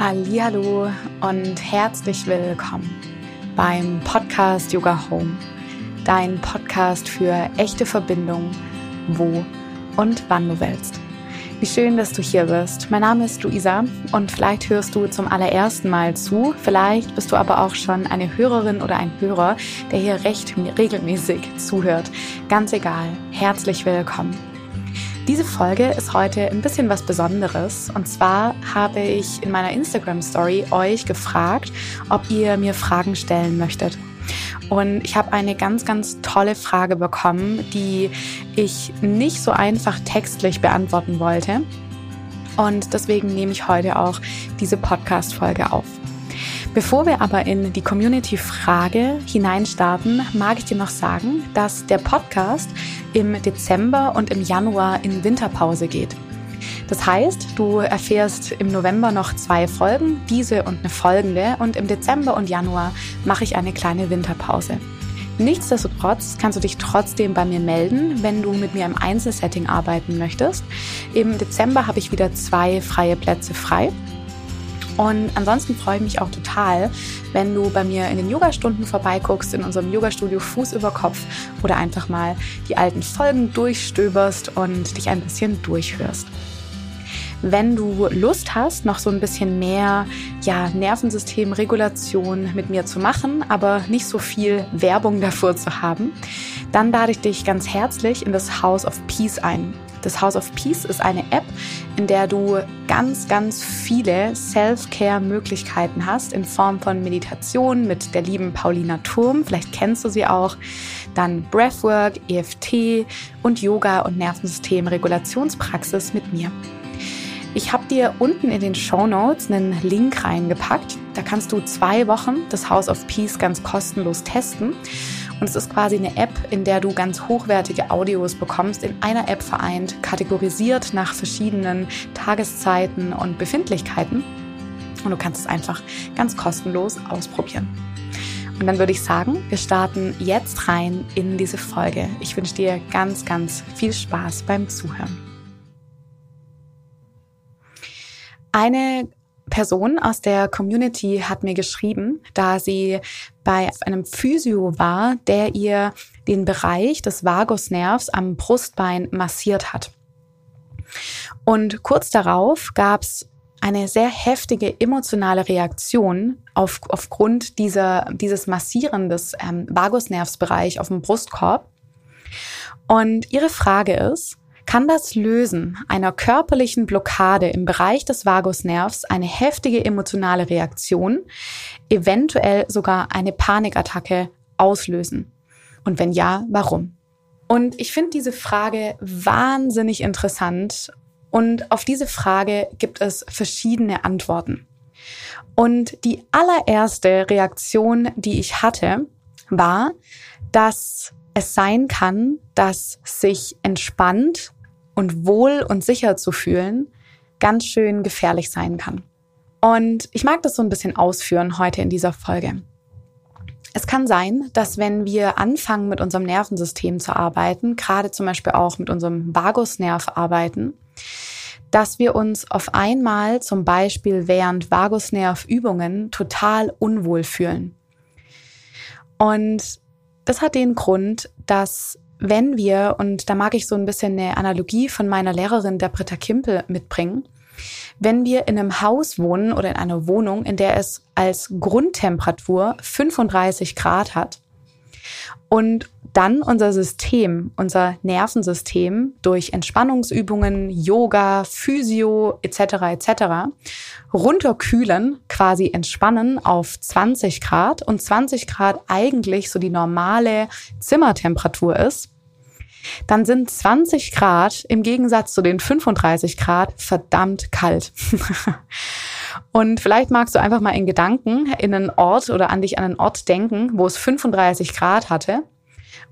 Hallo und herzlich willkommen beim Podcast Yoga Home, dein Podcast für echte Verbindung, wo und wann du willst. Wie schön, dass du hier bist. Mein Name ist Luisa und vielleicht hörst du zum allerersten Mal zu. Vielleicht bist du aber auch schon eine Hörerin oder ein Hörer, der hier recht regelmäßig zuhört. Ganz egal. Herzlich willkommen. Diese Folge ist heute ein bisschen was Besonderes. Und zwar habe ich in meiner Instagram Story euch gefragt, ob ihr mir Fragen stellen möchtet. Und ich habe eine ganz, ganz tolle Frage bekommen, die ich nicht so einfach textlich beantworten wollte. Und deswegen nehme ich heute auch diese Podcast-Folge auf. Bevor wir aber in die Community-Frage hineinstarten, mag ich dir noch sagen, dass der Podcast im Dezember und im Januar in Winterpause geht. Das heißt, du erfährst im November noch zwei Folgen, diese und eine folgende, und im Dezember und Januar mache ich eine kleine Winterpause. Nichtsdestotrotz kannst du dich trotzdem bei mir melden, wenn du mit mir im Einzelsetting arbeiten möchtest. Im Dezember habe ich wieder zwei freie Plätze frei. Und ansonsten freue ich mich auch total, wenn du bei mir in den Yogastunden vorbeiguckst, in unserem Yogastudio Fuß über Kopf oder einfach mal die alten Folgen durchstöberst und dich ein bisschen durchhörst. Wenn du Lust hast, noch so ein bisschen mehr ja, Nervensystemregulation mit mir zu machen, aber nicht so viel Werbung davor zu haben, dann lade ich dich ganz herzlich in das House of Peace ein. Das House of Peace ist eine App, in der du ganz, ganz viele Self-Care-Möglichkeiten hast in Form von Meditation mit der lieben Paulina Turm. Vielleicht kennst du sie auch. Dann Breathwork, EFT und Yoga und Nervensystem-Regulationspraxis mit mir. Ich habe dir unten in den Show Notes einen Link reingepackt. Da kannst du zwei Wochen das House of Peace ganz kostenlos testen. Und es ist quasi eine App, in der du ganz hochwertige Audios bekommst, in einer App vereint, kategorisiert nach verschiedenen Tageszeiten und Befindlichkeiten. Und du kannst es einfach ganz kostenlos ausprobieren. Und dann würde ich sagen, wir starten jetzt rein in diese Folge. Ich wünsche dir ganz, ganz viel Spaß beim Zuhören. Eine Person aus der Community hat mir geschrieben, da sie bei einem Physio war, der ihr den Bereich des Vagusnervs am Brustbein massiert hat. Und kurz darauf gab es eine sehr heftige emotionale Reaktion auf, aufgrund dieser, dieses Massieren des ähm, Vagusnervsbereich auf dem Brustkorb. Und ihre Frage ist, kann das Lösen einer körperlichen Blockade im Bereich des Vagusnervs eine heftige emotionale Reaktion, eventuell sogar eine Panikattacke auslösen? Und wenn ja, warum? Und ich finde diese Frage wahnsinnig interessant und auf diese Frage gibt es verschiedene Antworten. Und die allererste Reaktion, die ich hatte, war, dass es sein kann, dass sich entspannt und wohl und sicher zu fühlen ganz schön gefährlich sein kann. Und ich mag das so ein bisschen ausführen heute in dieser Folge. Es kann sein, dass wenn wir anfangen, mit unserem Nervensystem zu arbeiten, gerade zum Beispiel auch mit unserem Vagusnerv arbeiten, dass wir uns auf einmal zum Beispiel während Vagusnervübungen total unwohl fühlen. Und das hat den Grund, dass wenn wir, und da mag ich so ein bisschen eine Analogie von meiner Lehrerin, der Britta Kimpel, mitbringen, wenn wir in einem Haus wohnen oder in einer Wohnung, in der es als Grundtemperatur 35 Grad hat und dann unser System, unser Nervensystem durch Entspannungsübungen, Yoga, Physio etc. etc. runterkühlen, quasi entspannen auf 20 Grad und 20 Grad eigentlich so die normale Zimmertemperatur ist, dann sind 20 Grad im Gegensatz zu den 35 Grad verdammt kalt. Und vielleicht magst du einfach mal in Gedanken in einen Ort oder an dich an einen Ort denken, wo es 35 Grad hatte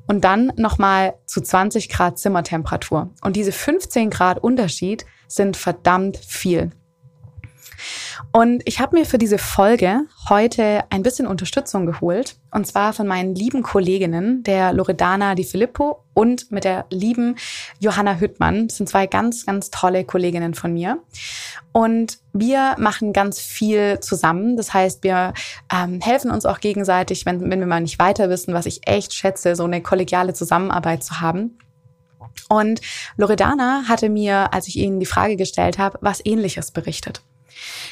und dann nochmal zu 20 Grad Zimmertemperatur. Und diese 15 Grad Unterschied sind verdammt viel. Und ich habe mir für diese Folge heute ein bisschen Unterstützung geholt. Und zwar von meinen lieben Kolleginnen, der Loredana Di Filippo und mit der lieben Johanna Hüttmann. Das sind zwei ganz, ganz tolle Kolleginnen von mir. Und wir machen ganz viel zusammen. Das heißt, wir ähm, helfen uns auch gegenseitig, wenn, wenn wir mal nicht weiter wissen, was ich echt schätze, so eine kollegiale Zusammenarbeit zu haben. Und Loredana hatte mir, als ich ihnen die Frage gestellt habe, was ähnliches berichtet.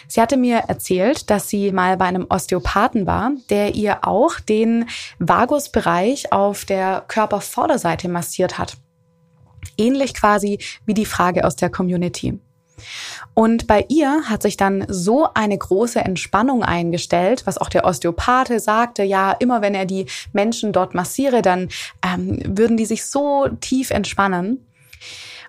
Sie hatte mir erzählt, dass sie mal bei einem Osteopathen war, der ihr auch den Vagusbereich auf der Körpervorderseite massiert hat. Ähnlich quasi wie die Frage aus der Community. Und bei ihr hat sich dann so eine große Entspannung eingestellt, was auch der Osteopathe sagte, ja, immer wenn er die Menschen dort massiere, dann ähm, würden die sich so tief entspannen.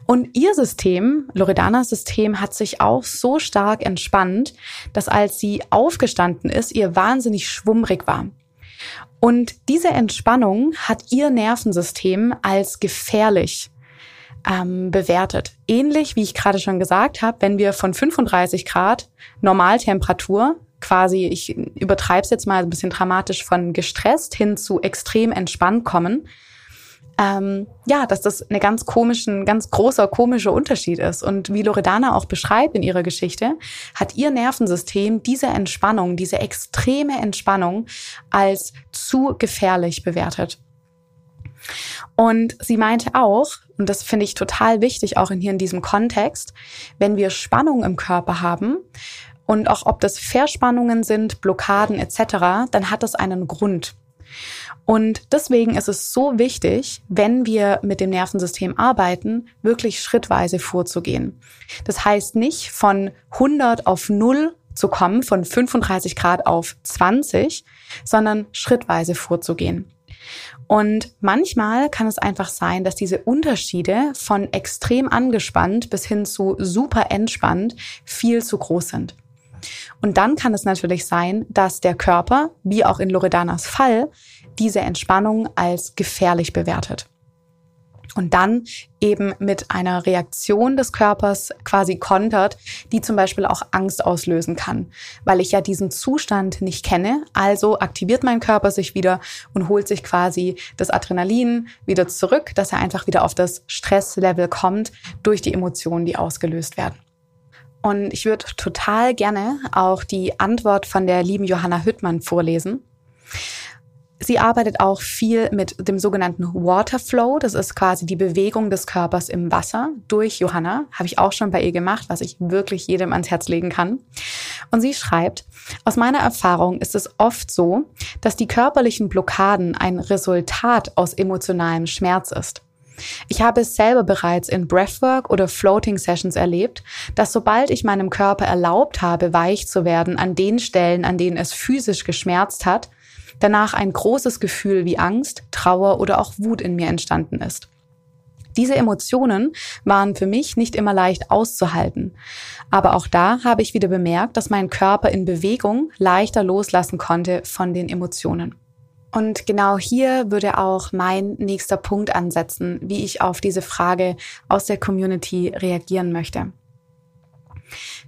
Und ihr System, Loredanas System, hat sich auch so stark entspannt, dass als sie aufgestanden ist, ihr wahnsinnig schwummrig war. Und diese Entspannung hat ihr Nervensystem als gefährlich ähm, bewertet. Ähnlich wie ich gerade schon gesagt habe, wenn wir von 35 Grad Normaltemperatur quasi, ich übertreibe es jetzt mal ein bisschen dramatisch, von gestresst hin zu extrem entspannt kommen, ähm, ja, dass das eine ganz komischen, ganz großer komischer Unterschied ist. Und wie Loredana auch beschreibt in ihrer Geschichte, hat ihr Nervensystem diese Entspannung, diese extreme Entspannung als zu gefährlich bewertet. Und sie meinte auch, und das finde ich total wichtig, auch in hier in diesem Kontext, wenn wir Spannung im Körper haben, und auch ob das Verspannungen sind, Blockaden etc., dann hat das einen Grund. Und deswegen ist es so wichtig, wenn wir mit dem Nervensystem arbeiten, wirklich schrittweise vorzugehen. Das heißt nicht von 100 auf 0 zu kommen, von 35 Grad auf 20, sondern schrittweise vorzugehen. Und manchmal kann es einfach sein, dass diese Unterschiede von extrem angespannt bis hin zu super entspannt viel zu groß sind. Und dann kann es natürlich sein, dass der Körper, wie auch in Loredanas Fall, diese Entspannung als gefährlich bewertet. Und dann eben mit einer Reaktion des Körpers quasi kontert, die zum Beispiel auch Angst auslösen kann, weil ich ja diesen Zustand nicht kenne. Also aktiviert mein Körper sich wieder und holt sich quasi das Adrenalin wieder zurück, dass er einfach wieder auf das Stresslevel kommt durch die Emotionen, die ausgelöst werden. Und ich würde total gerne auch die Antwort von der lieben Johanna Hüttmann vorlesen. Sie arbeitet auch viel mit dem sogenannten Waterflow. Das ist quasi die Bewegung des Körpers im Wasser durch Johanna. Habe ich auch schon bei ihr gemacht, was ich wirklich jedem ans Herz legen kann. Und sie schreibt, aus meiner Erfahrung ist es oft so, dass die körperlichen Blockaden ein Resultat aus emotionalem Schmerz ist. Ich habe es selber bereits in Breathwork oder Floating Sessions erlebt, dass sobald ich meinem Körper erlaubt habe, weich zu werden an den Stellen, an denen es physisch geschmerzt hat, danach ein großes Gefühl wie Angst, Trauer oder auch Wut in mir entstanden ist. Diese Emotionen waren für mich nicht immer leicht auszuhalten. Aber auch da habe ich wieder bemerkt, dass mein Körper in Bewegung leichter loslassen konnte von den Emotionen. Und genau hier würde auch mein nächster Punkt ansetzen, wie ich auf diese Frage aus der Community reagieren möchte.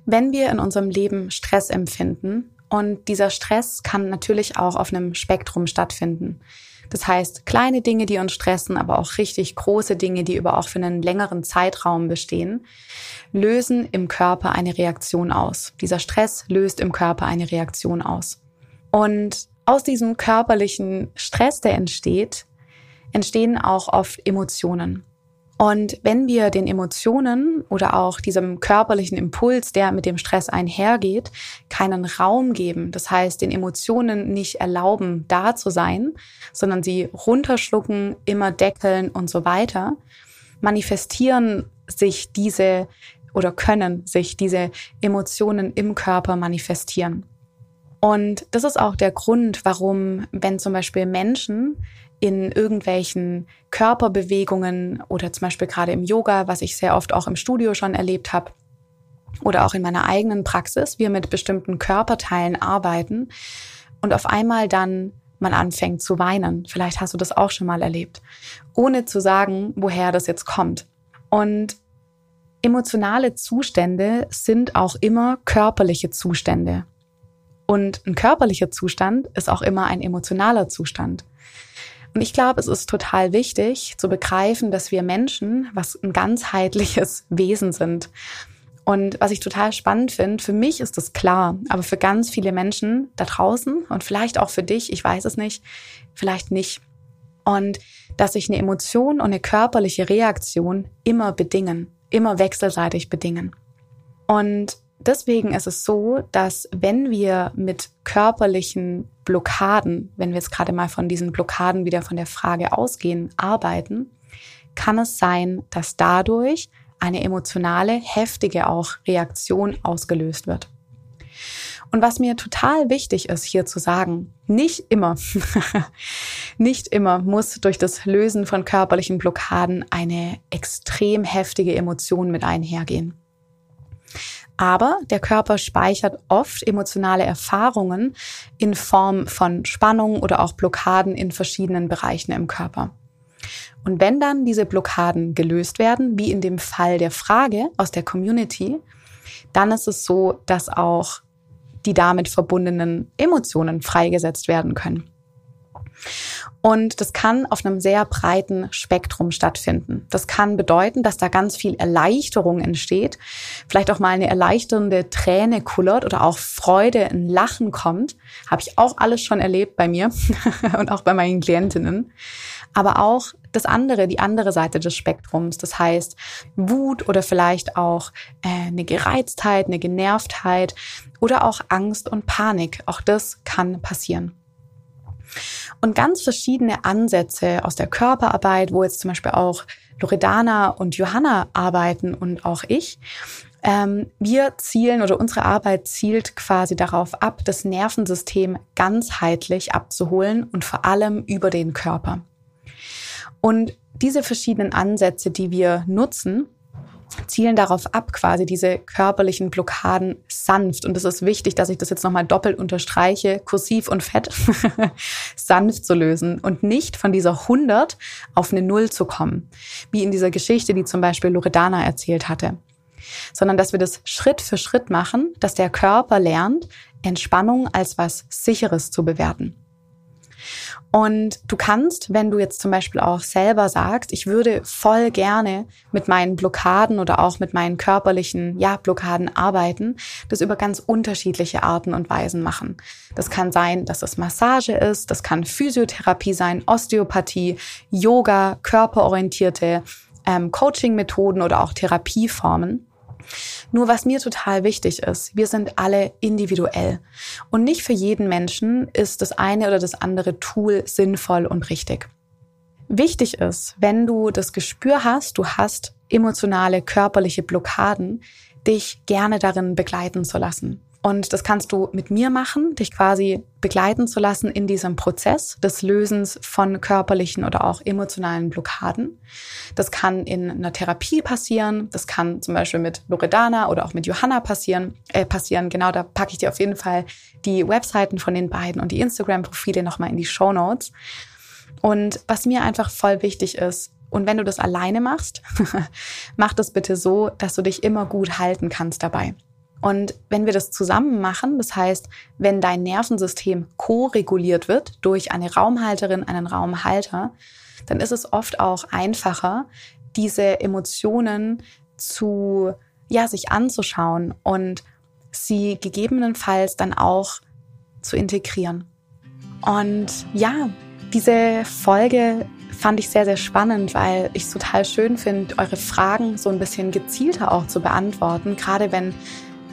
Wenn wir in unserem Leben Stress empfinden, und dieser Stress kann natürlich auch auf einem Spektrum stattfinden. Das heißt, kleine Dinge, die uns stressen, aber auch richtig große Dinge, die über auch für einen längeren Zeitraum bestehen, lösen im Körper eine Reaktion aus. Dieser Stress löst im Körper eine Reaktion aus. Und aus diesem körperlichen Stress, der entsteht, entstehen auch oft Emotionen. Und wenn wir den Emotionen oder auch diesem körperlichen Impuls, der mit dem Stress einhergeht, keinen Raum geben, das heißt den Emotionen nicht erlauben, da zu sein, sondern sie runterschlucken, immer deckeln und so weiter, manifestieren sich diese oder können sich diese Emotionen im Körper manifestieren. Und das ist auch der Grund, warum, wenn zum Beispiel Menschen in irgendwelchen Körperbewegungen oder zum Beispiel gerade im Yoga, was ich sehr oft auch im Studio schon erlebt habe, oder auch in meiner eigenen Praxis, wir mit bestimmten Körperteilen arbeiten und auf einmal dann man anfängt zu weinen. Vielleicht hast du das auch schon mal erlebt, ohne zu sagen, woher das jetzt kommt. Und Emotionale Zustände sind auch immer körperliche Zustände. Und ein körperlicher Zustand ist auch immer ein emotionaler Zustand. Und ich glaube, es ist total wichtig zu begreifen, dass wir Menschen was ein ganzheitliches Wesen sind. Und was ich total spannend finde, für mich ist das klar, aber für ganz viele Menschen da draußen und vielleicht auch für dich, ich weiß es nicht, vielleicht nicht. Und dass sich eine Emotion und eine körperliche Reaktion immer bedingen, immer wechselseitig bedingen. Und deswegen ist es so, dass wenn wir mit körperlichen Blockaden, wenn wir jetzt gerade mal von diesen Blockaden wieder von der Frage ausgehen, arbeiten, kann es sein, dass dadurch eine emotionale, heftige auch Reaktion ausgelöst wird. Und was mir total wichtig ist hier zu sagen, nicht immer, nicht immer muss durch das Lösen von körperlichen Blockaden eine extrem heftige Emotion mit einhergehen. Aber der Körper speichert oft emotionale Erfahrungen in Form von Spannung oder auch Blockaden in verschiedenen Bereichen im Körper. Und wenn dann diese Blockaden gelöst werden, wie in dem Fall der Frage aus der Community, dann ist es so, dass auch die damit verbundenen Emotionen freigesetzt werden können. Und das kann auf einem sehr breiten Spektrum stattfinden. Das kann bedeuten, dass da ganz viel Erleichterung entsteht, vielleicht auch mal eine erleichternde Träne kullert oder auch Freude, ein Lachen kommt. Habe ich auch alles schon erlebt bei mir und auch bei meinen Klientinnen. Aber auch das andere, die andere Seite des Spektrums. Das heißt Wut oder vielleicht auch äh, eine Gereiztheit, eine Genervtheit oder auch Angst und Panik. Auch das kann passieren. Und ganz verschiedene Ansätze aus der Körperarbeit, wo jetzt zum Beispiel auch Loredana und Johanna arbeiten und auch ich, ähm, wir zielen oder unsere Arbeit zielt quasi darauf ab, das Nervensystem ganzheitlich abzuholen und vor allem über den Körper. Und diese verschiedenen Ansätze, die wir nutzen, zielen darauf ab, quasi diese körperlichen Blockaden sanft, und es ist wichtig, dass ich das jetzt nochmal doppelt unterstreiche, kursiv und fett, sanft zu lösen und nicht von dieser 100 auf eine Null zu kommen, wie in dieser Geschichte, die zum Beispiel Loredana erzählt hatte, sondern dass wir das Schritt für Schritt machen, dass der Körper lernt, Entspannung als was Sicheres zu bewerten. Und du kannst, wenn du jetzt zum Beispiel auch selber sagst, ich würde voll gerne mit meinen Blockaden oder auch mit meinen körperlichen, ja, Blockaden arbeiten, das über ganz unterschiedliche Arten und Weisen machen. Das kann sein, dass es Massage ist, das kann Physiotherapie sein, Osteopathie, Yoga, körperorientierte ähm, Coaching-Methoden oder auch Therapieformen. Nur was mir total wichtig ist, wir sind alle individuell. Und nicht für jeden Menschen ist das eine oder das andere Tool sinnvoll und richtig. Wichtig ist, wenn du das Gespür hast, du hast emotionale, körperliche Blockaden, dich gerne darin begleiten zu lassen. Und das kannst du mit mir machen, dich quasi begleiten zu lassen in diesem Prozess des Lösens von körperlichen oder auch emotionalen Blockaden. Das kann in einer Therapie passieren. Das kann zum Beispiel mit Loredana oder auch mit Johanna passieren. Äh, passieren. Genau, da packe ich dir auf jeden Fall die Webseiten von den beiden und die Instagram-Profile nochmal in die Show Notes. Und was mir einfach voll wichtig ist, und wenn du das alleine machst, mach das bitte so, dass du dich immer gut halten kannst dabei. Und wenn wir das zusammen machen, das heißt, wenn dein Nervensystem ko-reguliert wird durch eine Raumhalterin, einen Raumhalter, dann ist es oft auch einfacher, diese Emotionen zu, ja, sich anzuschauen und sie gegebenenfalls dann auch zu integrieren. Und ja, diese Folge fand ich sehr, sehr spannend, weil ich es total schön finde, eure Fragen so ein bisschen gezielter auch zu beantworten, gerade wenn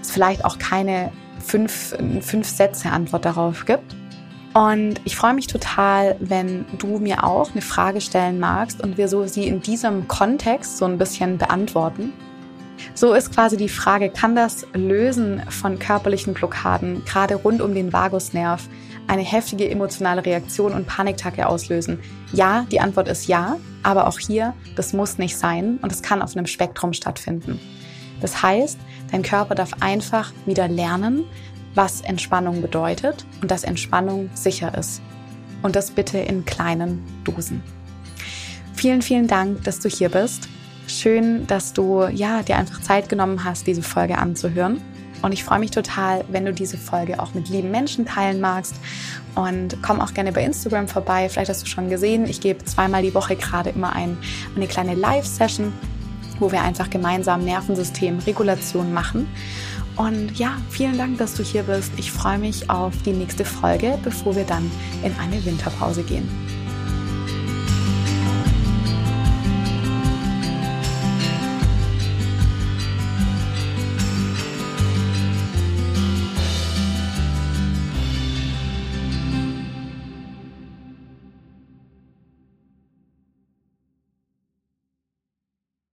es vielleicht auch keine fünf, fünf Sätze Antwort darauf gibt. Und ich freue mich total, wenn du mir auch eine Frage stellen magst und wir so sie in diesem Kontext so ein bisschen beantworten. So ist quasi die Frage, kann das Lösen von körperlichen Blockaden gerade rund um den Vagusnerv eine heftige emotionale Reaktion und Paniktacke auslösen? Ja, die Antwort ist ja, aber auch hier, das muss nicht sein und es kann auf einem Spektrum stattfinden. Das heißt, dein Körper darf einfach wieder lernen, was Entspannung bedeutet und dass Entspannung sicher ist. Und das bitte in kleinen Dosen. Vielen, vielen Dank, dass du hier bist. Schön, dass du ja dir einfach Zeit genommen hast, diese Folge anzuhören. Und ich freue mich total, wenn du diese Folge auch mit lieben Menschen teilen magst. Und komm auch gerne bei Instagram vorbei. Vielleicht hast du schon gesehen, ich gebe zweimal die Woche gerade immer ein, eine kleine Live-Session, wo wir einfach gemeinsam Nervensystem-Regulation machen. Und ja, vielen Dank, dass du hier bist. Ich freue mich auf die nächste Folge, bevor wir dann in eine Winterpause gehen.